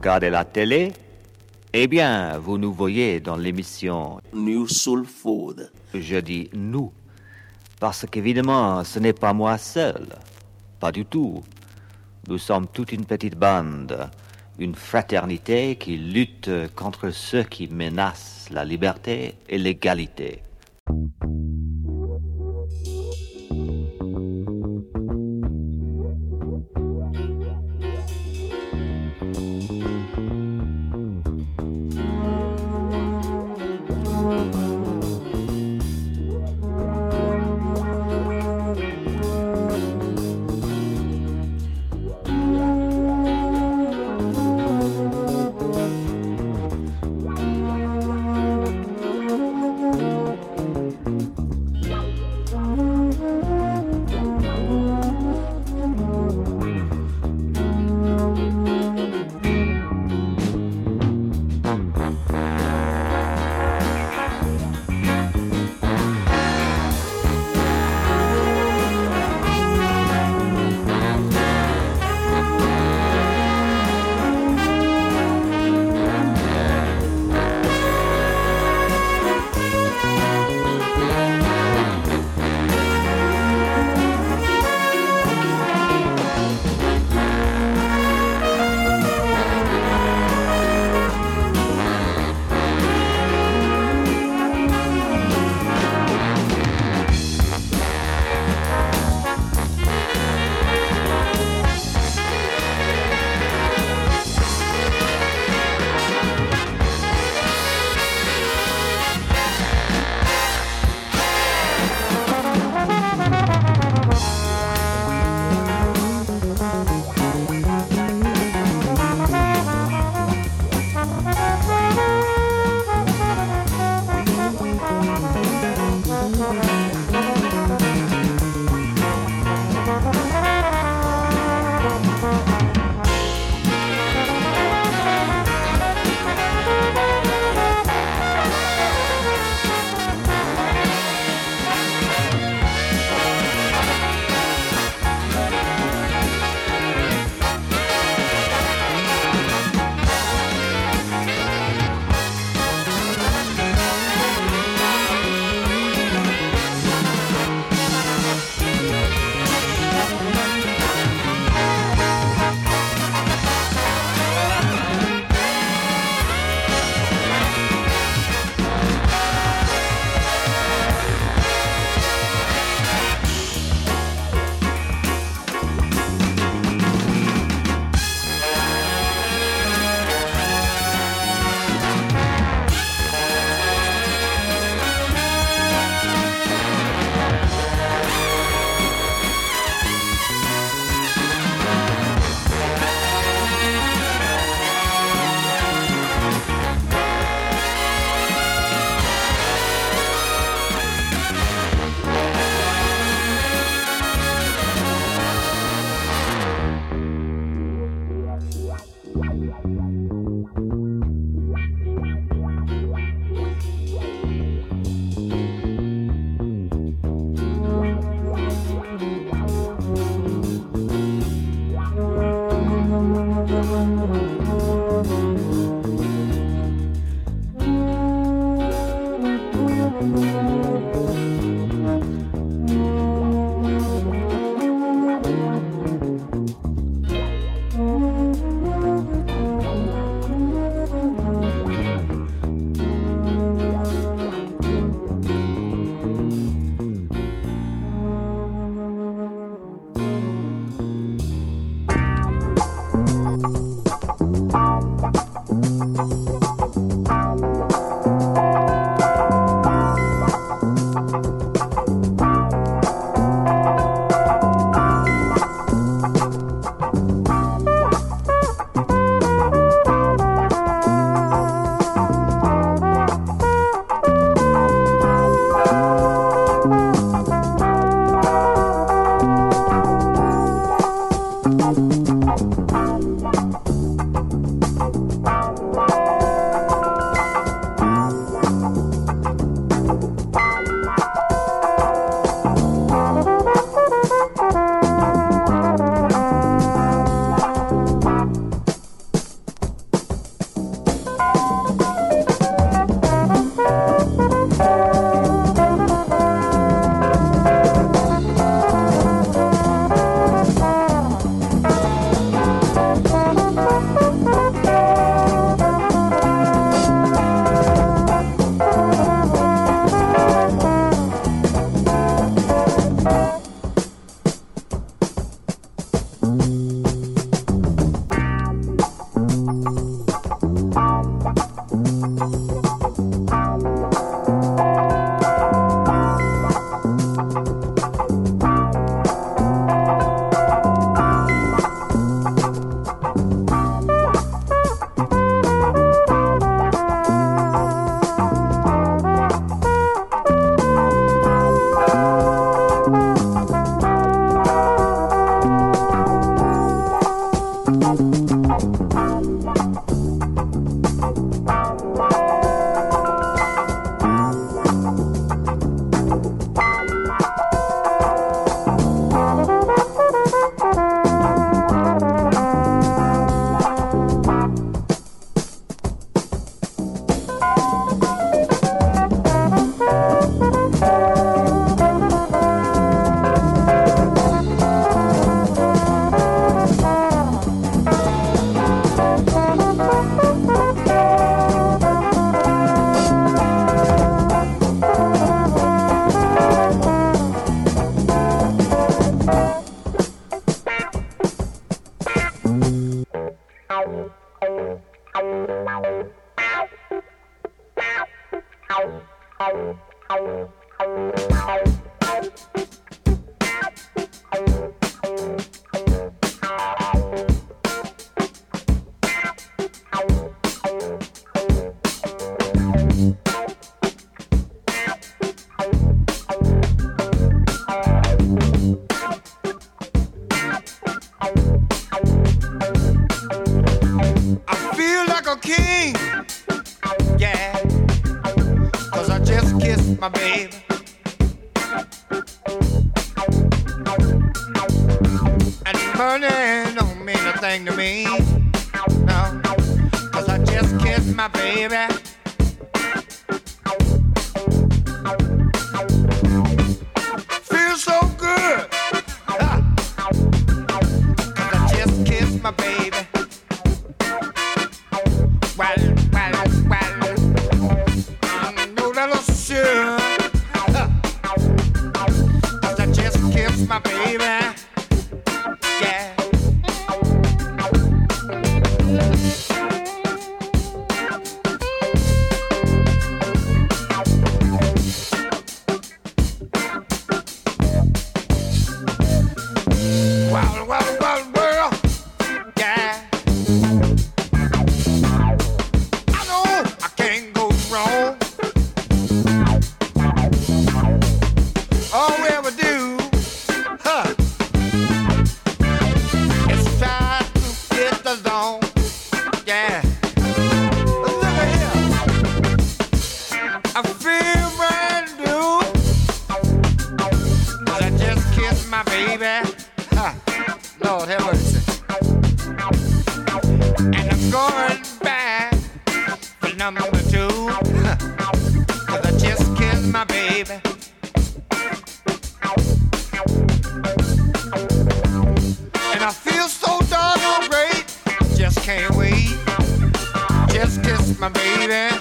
Vous regardez la télé Eh bien, vous nous voyez dans l'émission New Soul Food. Je dis nous. Parce qu'évidemment, ce n'est pas moi seul. Pas du tout. Nous sommes toute une petite bande, une fraternité qui lutte contre ceux qui menacent la liberté et l'égalité. Cause I just kissed my baby. And I feel so great. Just can't wait. Just kiss my baby.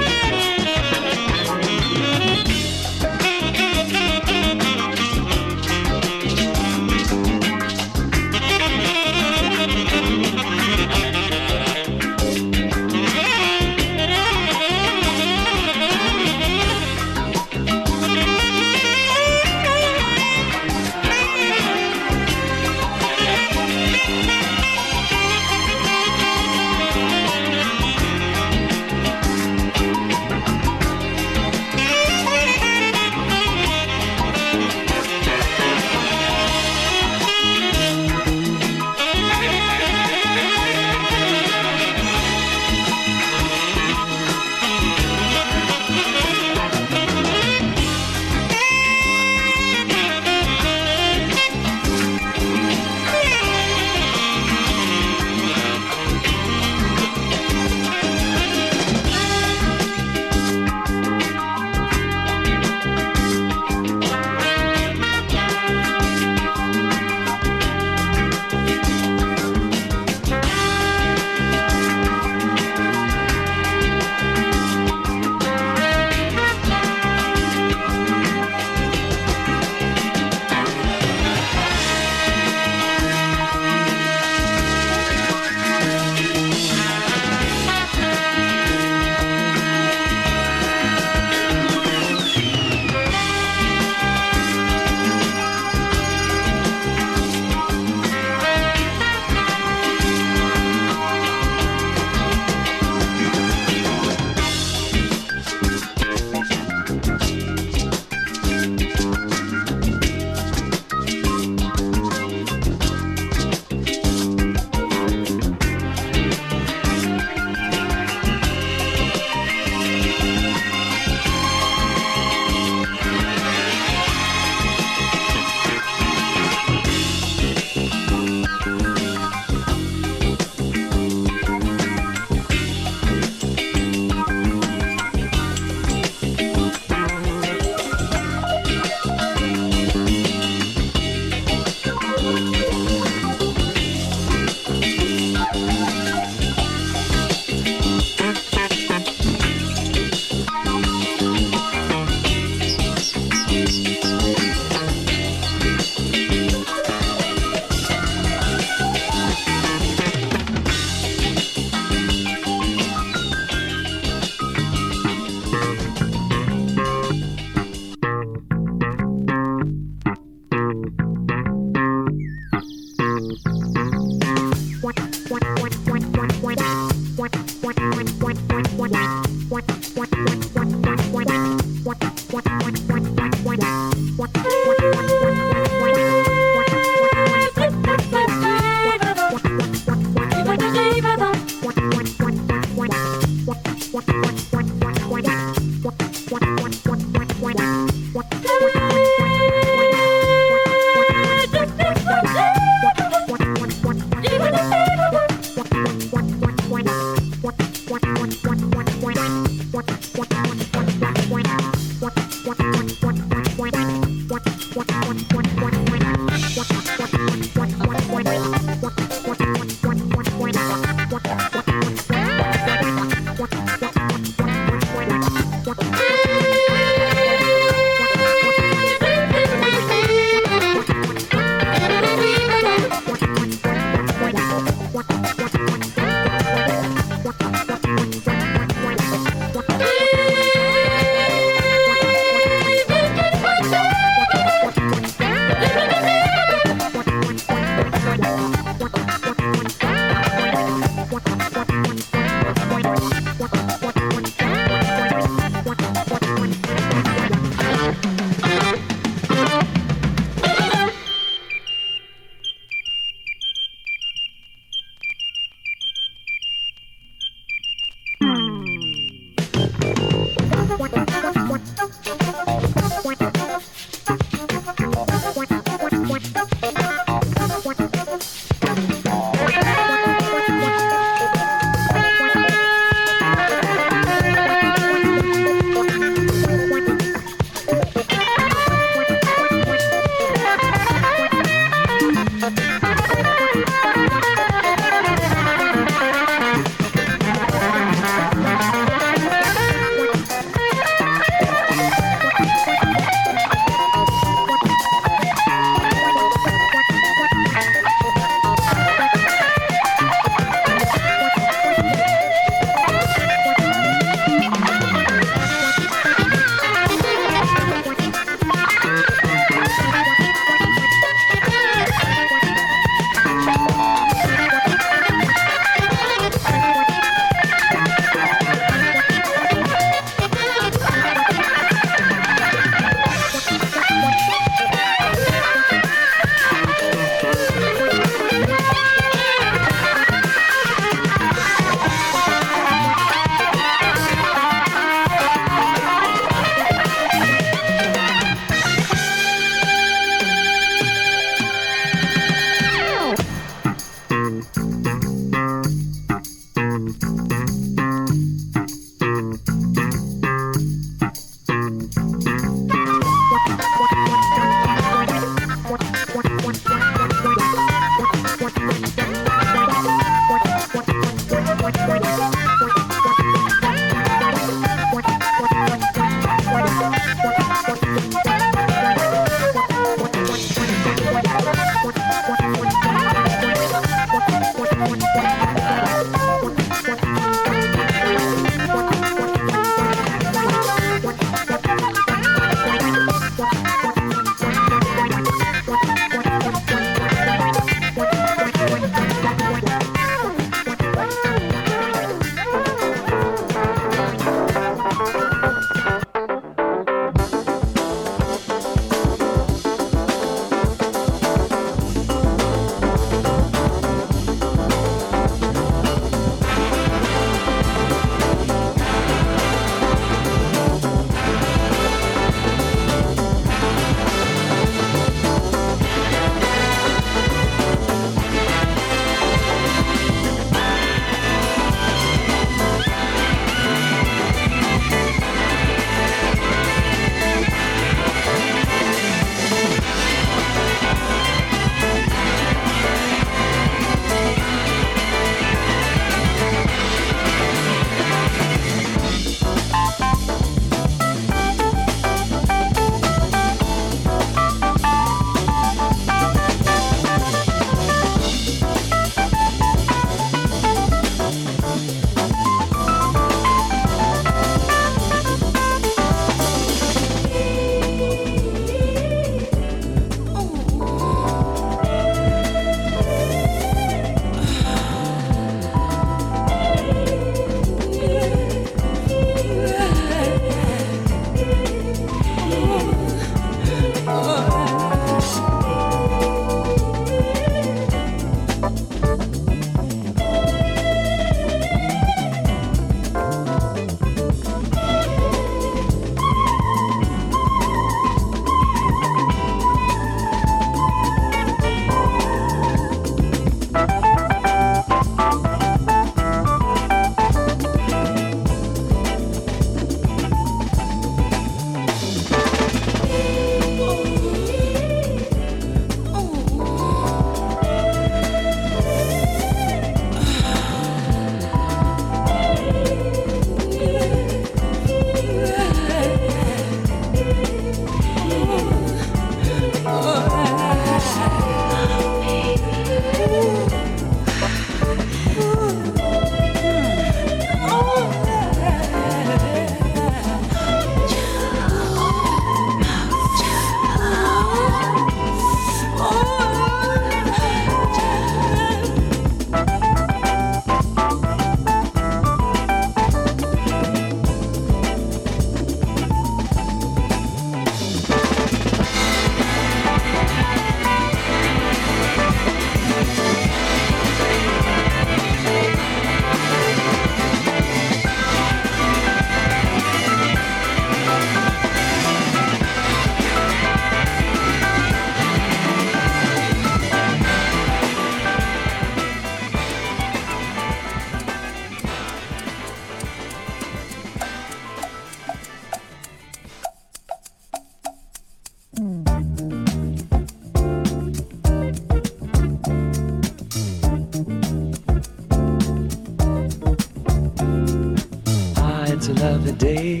Another day.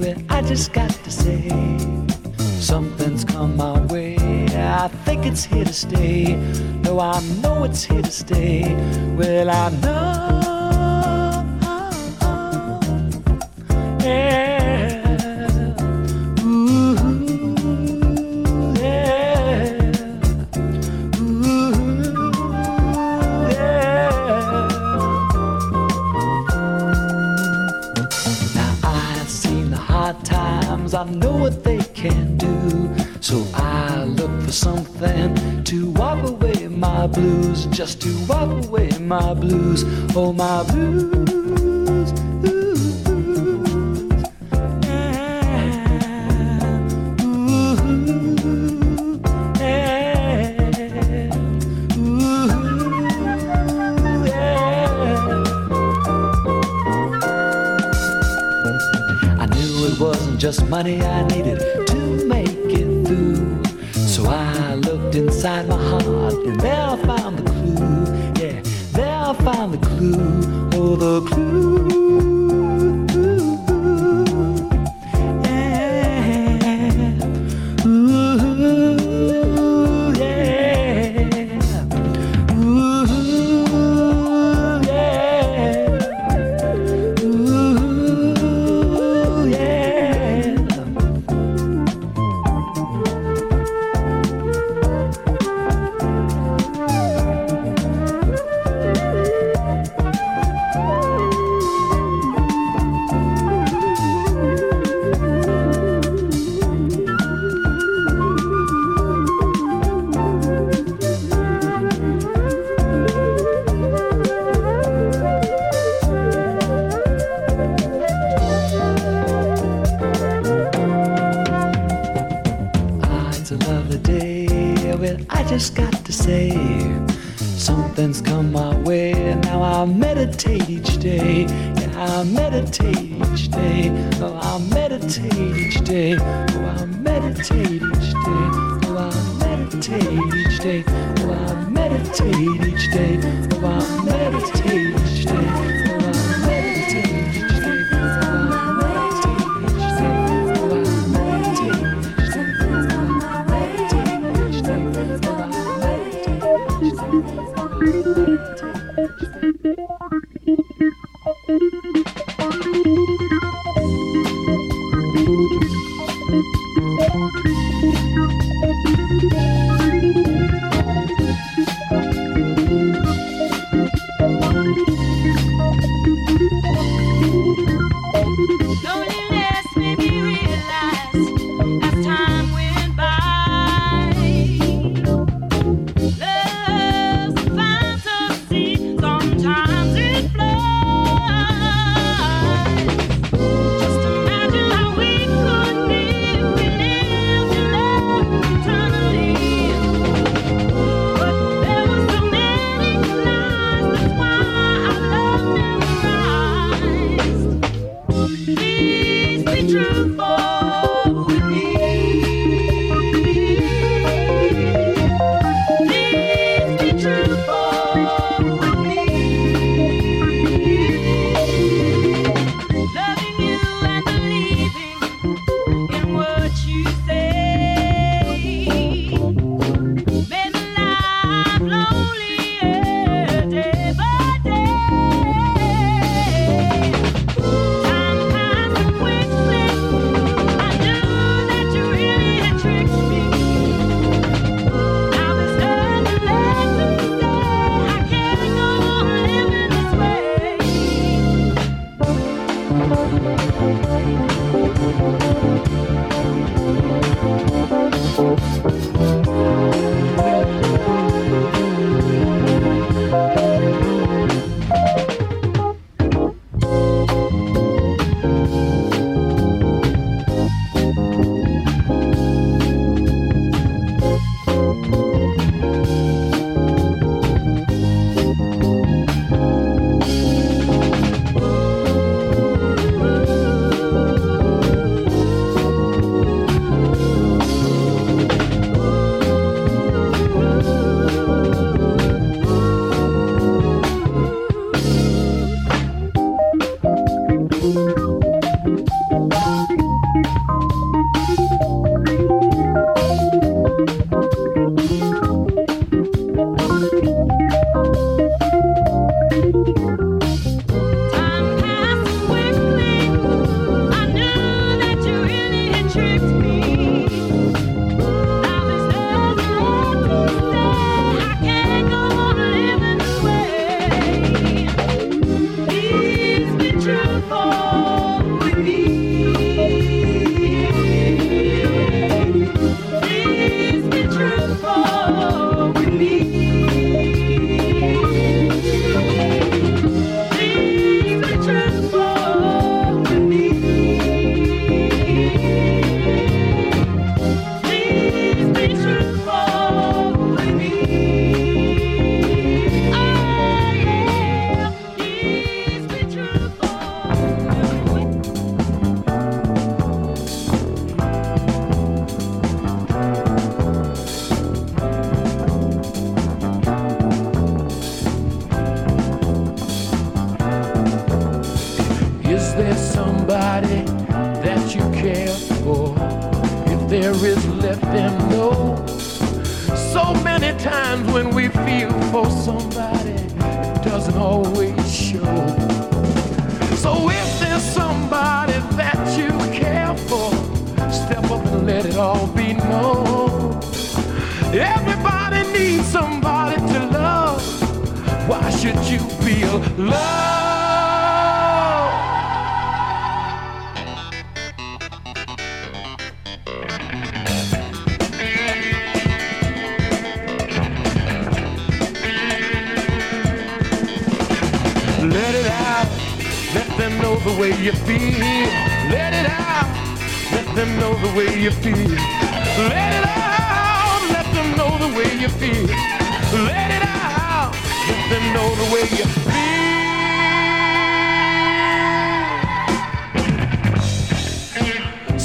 Well, I just got to say, something's come my way. I think it's here to stay. No, I know it's here to stay. Well, I know. Just to wipe away my blues, oh my blues.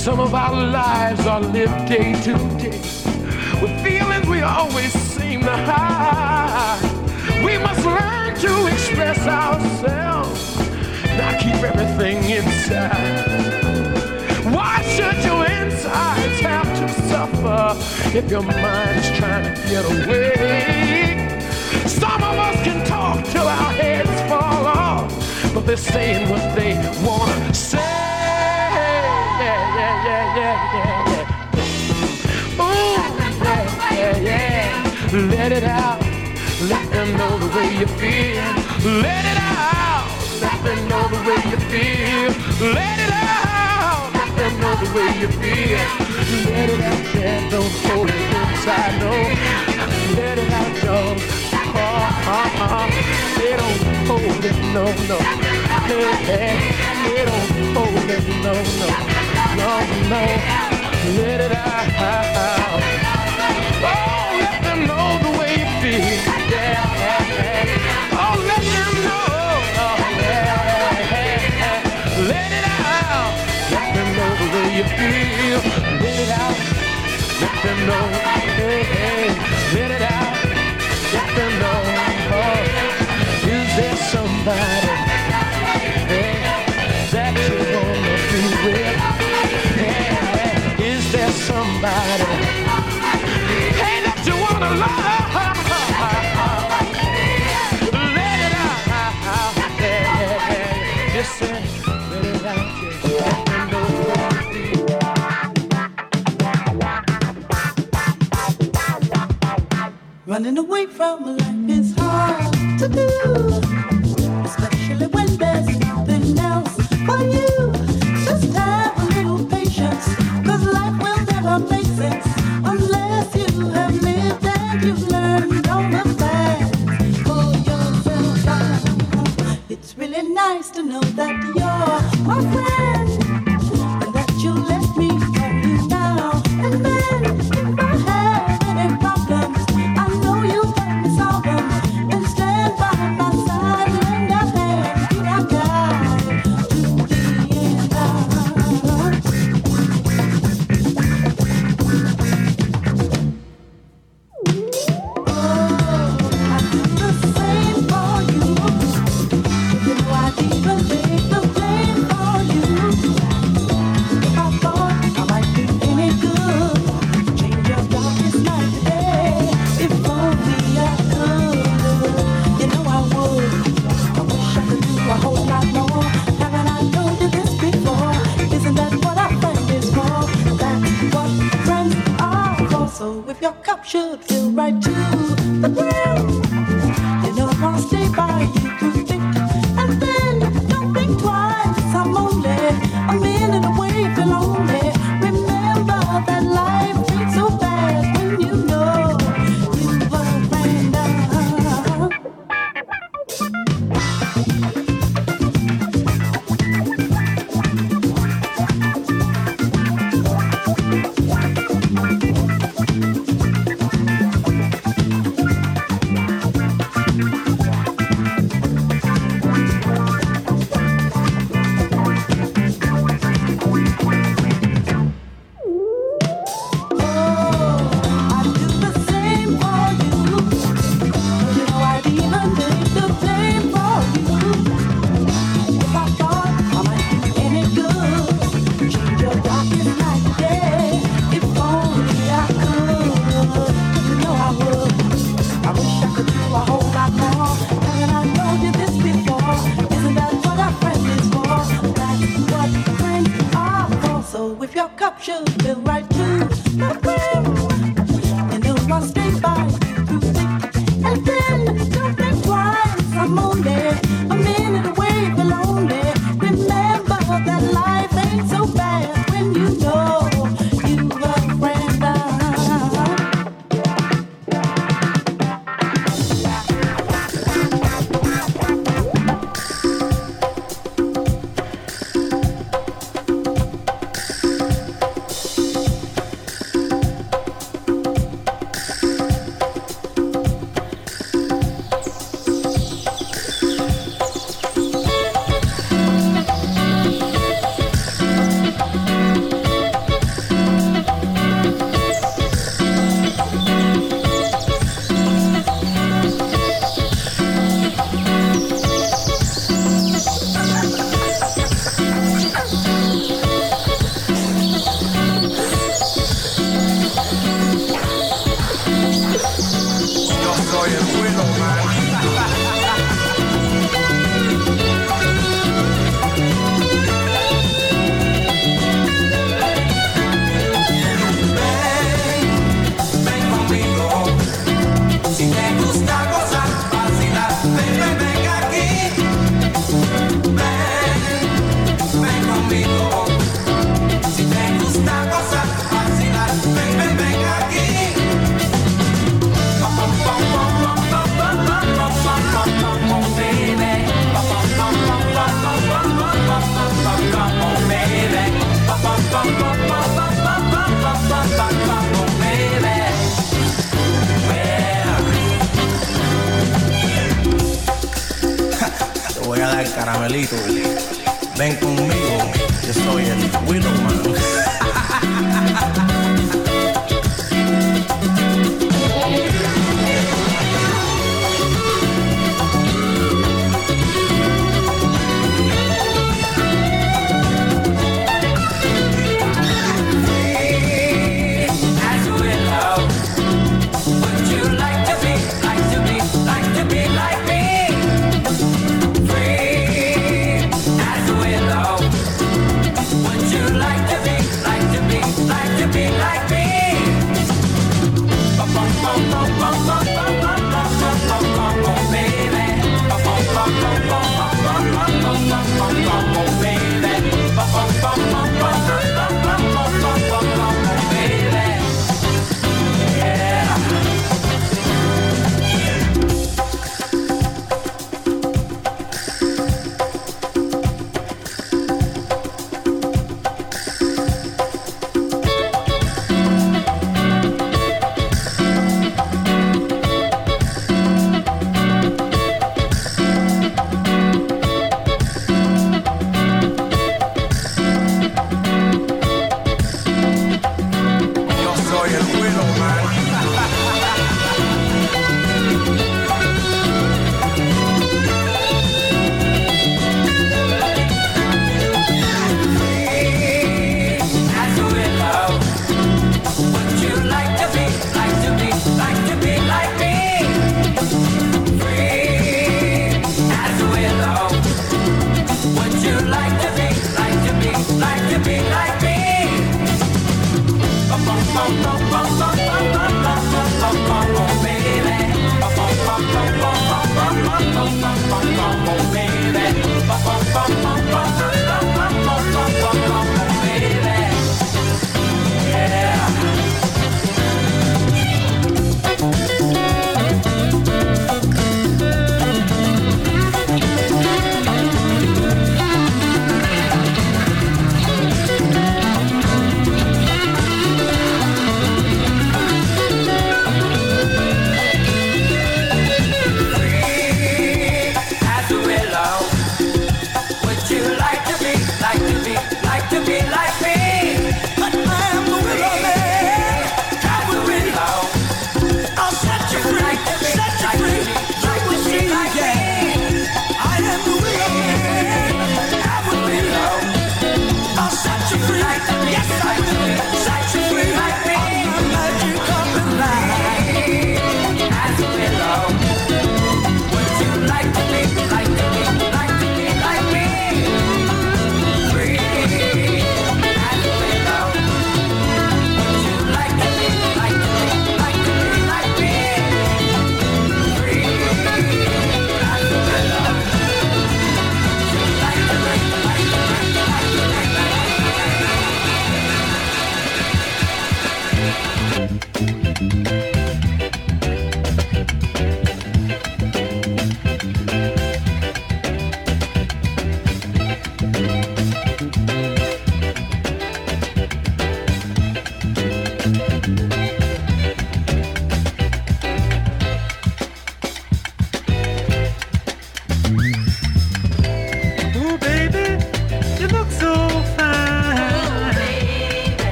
Some of our lives are lived day to day with feelings we always seem to hide. We must learn to express ourselves not keep everything inside. Why should your insides have to suffer if your mind is trying to get away? Some of us can talk till our heads fall off, but they're saying what they wanna say. Let it out. Let them know the way you feel. Let it out. Let them know the way you feel. Let it out. Let them know the way you feel. Let it out, yeah. Don't hold it inside, no. Let it out, y'all. Oh, uh, uh. They don't hold it, no, no. Hey, hey. They don't hold it, no, no. No, no. Let it out. Oh, somebody that you don't look too Is there somebody hey, that you wanna be Running away from life is hard to do,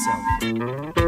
coração.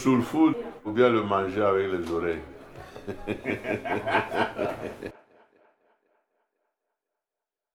Soul Food, faut bien le manger avec les oreilles.